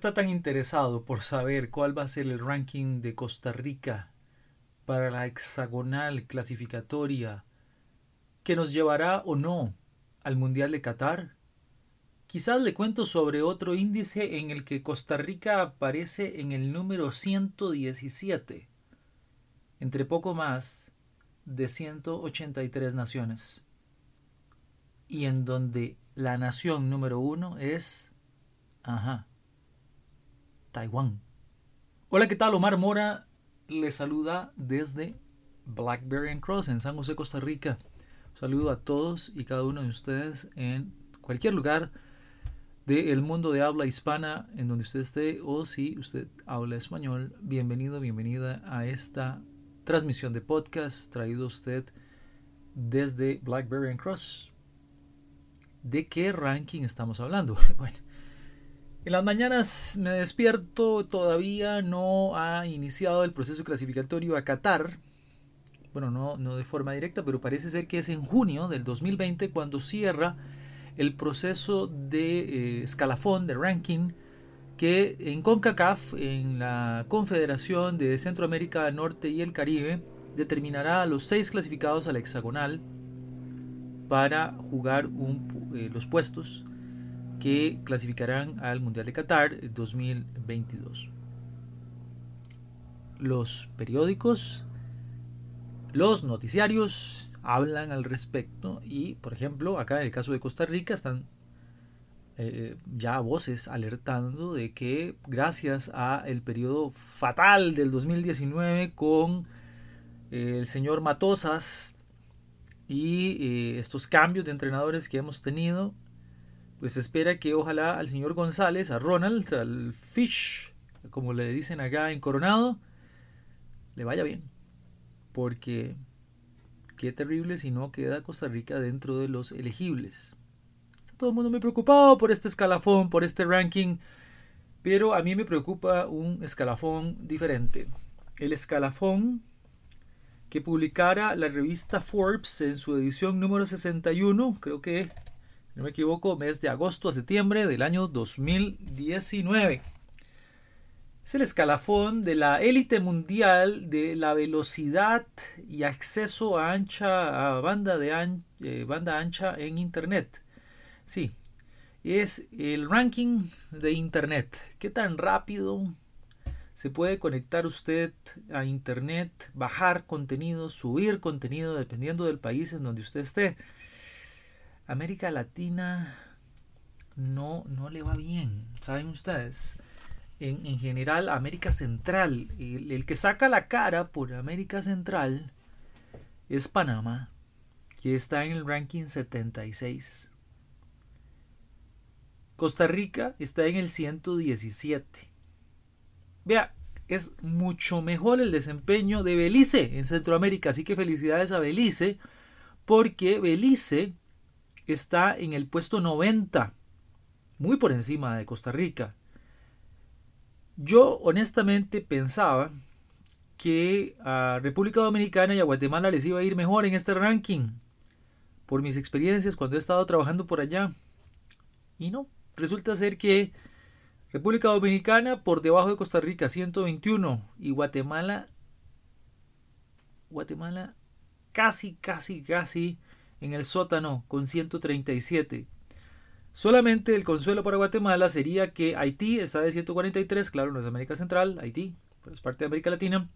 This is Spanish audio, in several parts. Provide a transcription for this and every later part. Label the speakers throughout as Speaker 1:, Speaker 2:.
Speaker 1: Está tan interesado por saber cuál va a ser el ranking de Costa Rica para la hexagonal clasificatoria que nos llevará o no al Mundial de Qatar, quizás le cuento sobre otro índice en el que Costa Rica aparece en el número 117, entre poco más de 183 naciones, y en donde la nación número uno es, ajá, Taiwán. Hola, ¿qué tal? Omar Mora le saluda desde Blackberry and Cross en San José, Costa Rica. Saludo a todos y cada uno de ustedes en cualquier lugar del mundo de habla hispana en donde usted esté o si usted habla español. Bienvenido, bienvenida a esta transmisión de podcast traído a usted desde Blackberry and Cross. ¿De qué ranking estamos hablando? Bueno, en las mañanas me despierto, todavía no ha iniciado el proceso clasificatorio a Qatar. Bueno, no, no de forma directa, pero parece ser que es en junio del 2020 cuando cierra el proceso de eh, escalafón, de ranking, que en CONCACAF, en la Confederación de Centroamérica Norte y el Caribe, determinará a los seis clasificados al hexagonal para jugar eh, los puestos que clasificarán al Mundial de Qatar 2022. Los periódicos, los noticiarios hablan al respecto y, por ejemplo, acá en el caso de Costa Rica están eh, ya voces alertando de que gracias a el periodo fatal del 2019 con eh, el señor Matosas y eh, estos cambios de entrenadores que hemos tenido, pues espera que ojalá al señor González, a Ronald, al Fish, como le dicen acá en Coronado, le vaya bien. Porque qué terrible si no queda Costa Rica dentro de los elegibles. Está todo el mundo muy preocupado por este escalafón, por este ranking, pero a mí me preocupa un escalafón diferente. El escalafón que publicara la revista Forbes en su edición número 61, creo que no me equivoco, mes de agosto a septiembre del año 2019. Es el escalafón de la élite mundial de la velocidad y acceso a ancha a banda de eh, banda ancha en internet. Sí, es el ranking de internet. ¿Qué tan rápido se puede conectar usted a internet, bajar contenido, subir contenido dependiendo del país en donde usted esté? América Latina no, no le va bien, ¿saben ustedes? En, general, América Central, el, el, que saca la cara por América Central es Panamá, que está en el ranking 76. Costa Rica está en el 117. Vea, es mucho mejor el desempeño de Belice en Centroamérica, así que felicidades a Belice, porque Belice está en el puesto 90, muy por encima de Costa Rica. Yo honestamente pensaba que a República Dominicana y a Guatemala les iba a ir mejor en este ranking, por mis experiencias cuando he estado trabajando por allá. Y no, resulta ser que República Dominicana por debajo de Costa Rica 121 y Guatemala Guatemala casi casi casi en el sótano con 137. Solamente el consuelo para Guatemala sería que Haití está de 143, claro, no es América Central, Haití, pues es parte de América Latina.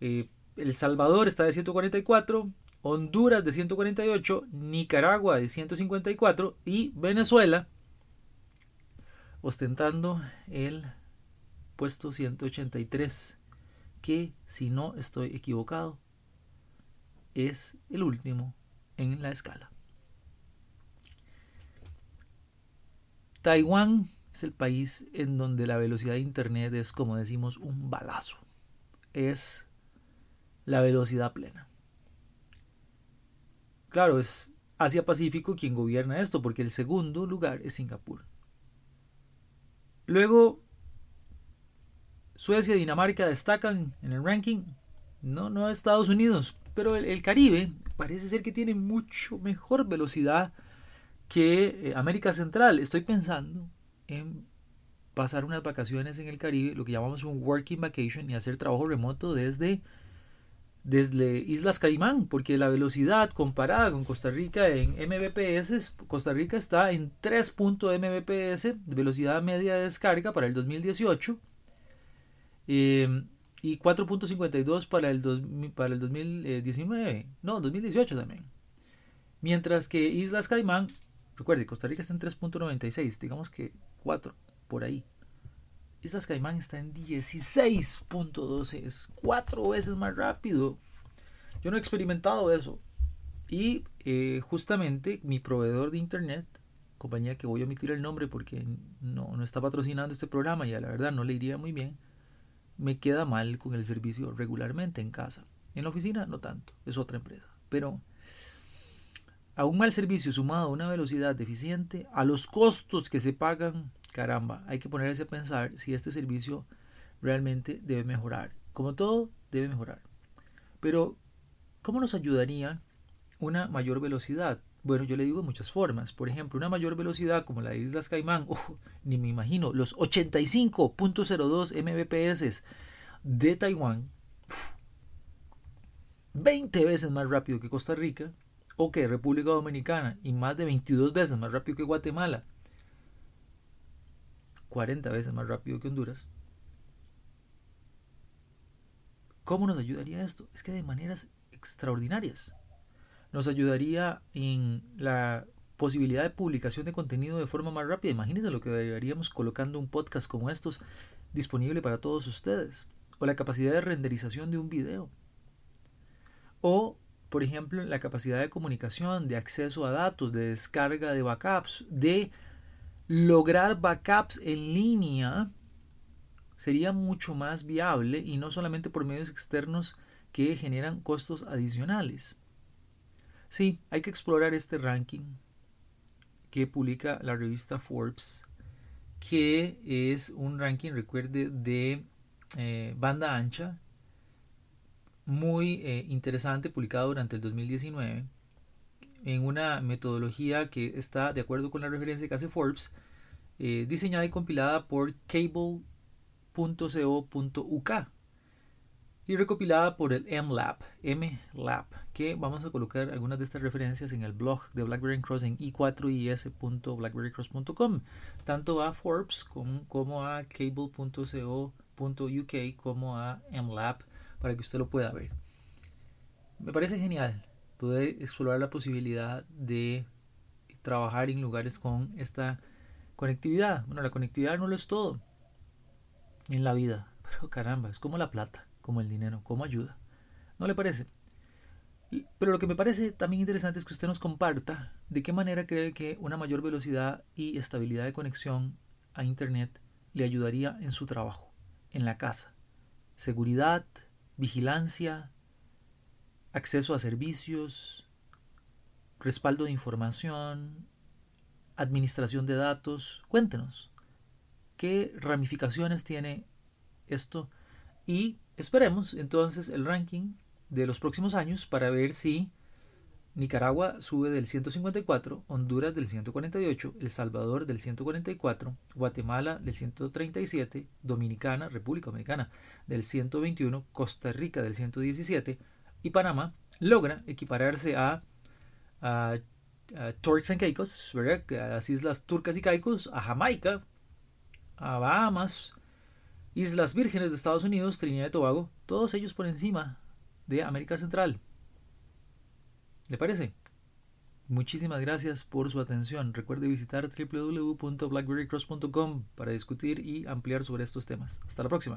Speaker 1: Eh, el Salvador está de 144, Honduras de 148, Nicaragua de 154 y Venezuela ostentando el puesto 183, que si no estoy equivocado es el último en la escala. Taiwán es el país en donde la velocidad de Internet es, como decimos, un balazo. Es la velocidad plena. Claro, es Asia-Pacífico quien gobierna esto, porque el segundo lugar es Singapur. Luego, Suecia y Dinamarca destacan en el ranking. No, no Estados Unidos, pero el, Caribe parece ser que tiene mucho mejor velocidad que eh, América Central. Estoy pensando en pasar unas vacaciones en el Caribe, lo que llamamos un working vacation y hacer trabajo remoto desde desde Islas Caimán, porque la velocidad comparada con Costa Rica en Mbps, Costa Rica está en 3. Mbps, velocidad media de descarga para el 2018, eh, y 4.52 para el, para el 2019, no, 2018 también. Mientras que Islas Caimán, recuerde, Costa Rica está en 3.96, digamos que 4 por ahí. Islas Caimán está en 16.12, es cuatro veces más rápido. Yo no he experimentado eso. Y eh, justamente mi proveedor de internet, compañía que voy a omitir el nombre porque no, no está patrocinando este programa y a la verdad no le iría muy bien, me queda mal con el servicio regularmente en casa. En la oficina no tanto, es otra empresa. Pero a un mal servicio sumado a una velocidad deficiente, a los costos que se pagan caramba, hay que ponerse a pensar si este servicio realmente debe mejorar. Como todo, debe mejorar. Pero, ¿cómo nos ayudaría una mayor velocidad? Bueno, yo le digo de muchas formas. Por ejemplo, una mayor velocidad como la de Islas Caimán, ni me imagino, los 85.02 Mbps de Taiwán, 20 veces más rápido que Costa Rica, o que República Dominicana, y más de 22 veces más rápido que Guatemala, 40 veces más rápido que Honduras. ¿Cómo nos ayudaría esto? Es que de maneras extraordinarias. Nos ayudaría en la posibilidad de publicación de contenido de forma más rápida. Imagínense lo que haríamos colocando un podcast como estos disponible para todos ustedes. O la capacidad de renderización de un video. O, por ejemplo, la capacidad de comunicación, de acceso a datos, de descarga de backups, de lograr backups en línea sería mucho más viable y no solamente por medios externos que generan costos adicionales. Sí, hay que explorar este ranking que publica la revista Forbes, que es un ranking, recuerde, de eh, banda ancha, muy eh, interesante, publicado durante el 2019 en una metodología que está de acuerdo con la referencia que hace Forbes, eh, diseñada y compilada por cable.co.uk y recopilada por el MLab, MLab, que vamos a colocar algunas de estas referencias en el blog de BlackBerry Cross en i4is.blackberrycross.com, tanto a Forbes como, como a cable.co.uk como a MLab para que usted lo pueda ver. Me parece genial poder explorar la posibilidad de trabajar en lugares con esta conectividad. Bueno, la conectividad no lo es todo en la vida, pero caramba, es como la plata, como el dinero, como ayuda. ¿No le parece? Pero lo que me parece también interesante es que usted nos comparta de qué manera cree que una mayor velocidad y estabilidad de conexión a Internet le ayudaría en su trabajo, en la casa. Seguridad, vigilancia, acceso a servicios, respaldo de información, administración de datos. Cuéntenos qué ramificaciones tiene esto y esperemos entonces el ranking de los próximos años para ver si Nicaragua sube del 154, Honduras del 148, El Salvador del 144, Guatemala del 137, Dominicana, República Dominicana del 121, Costa Rica del 117, y Panamá logra equipararse a, a, Turks and Caicos, a las islas Turcas y Caicos, a Jamaica, a Bahamas, Islas Vírgenes de Estados Unidos, Trinidad y Tobago, todos ellos por encima de América Central. ¿Le parece? Muchísimas gracias por su atención. Recuerde visitar www.blackberrycross.com para discutir y ampliar sobre estos temas. Hasta la próxima.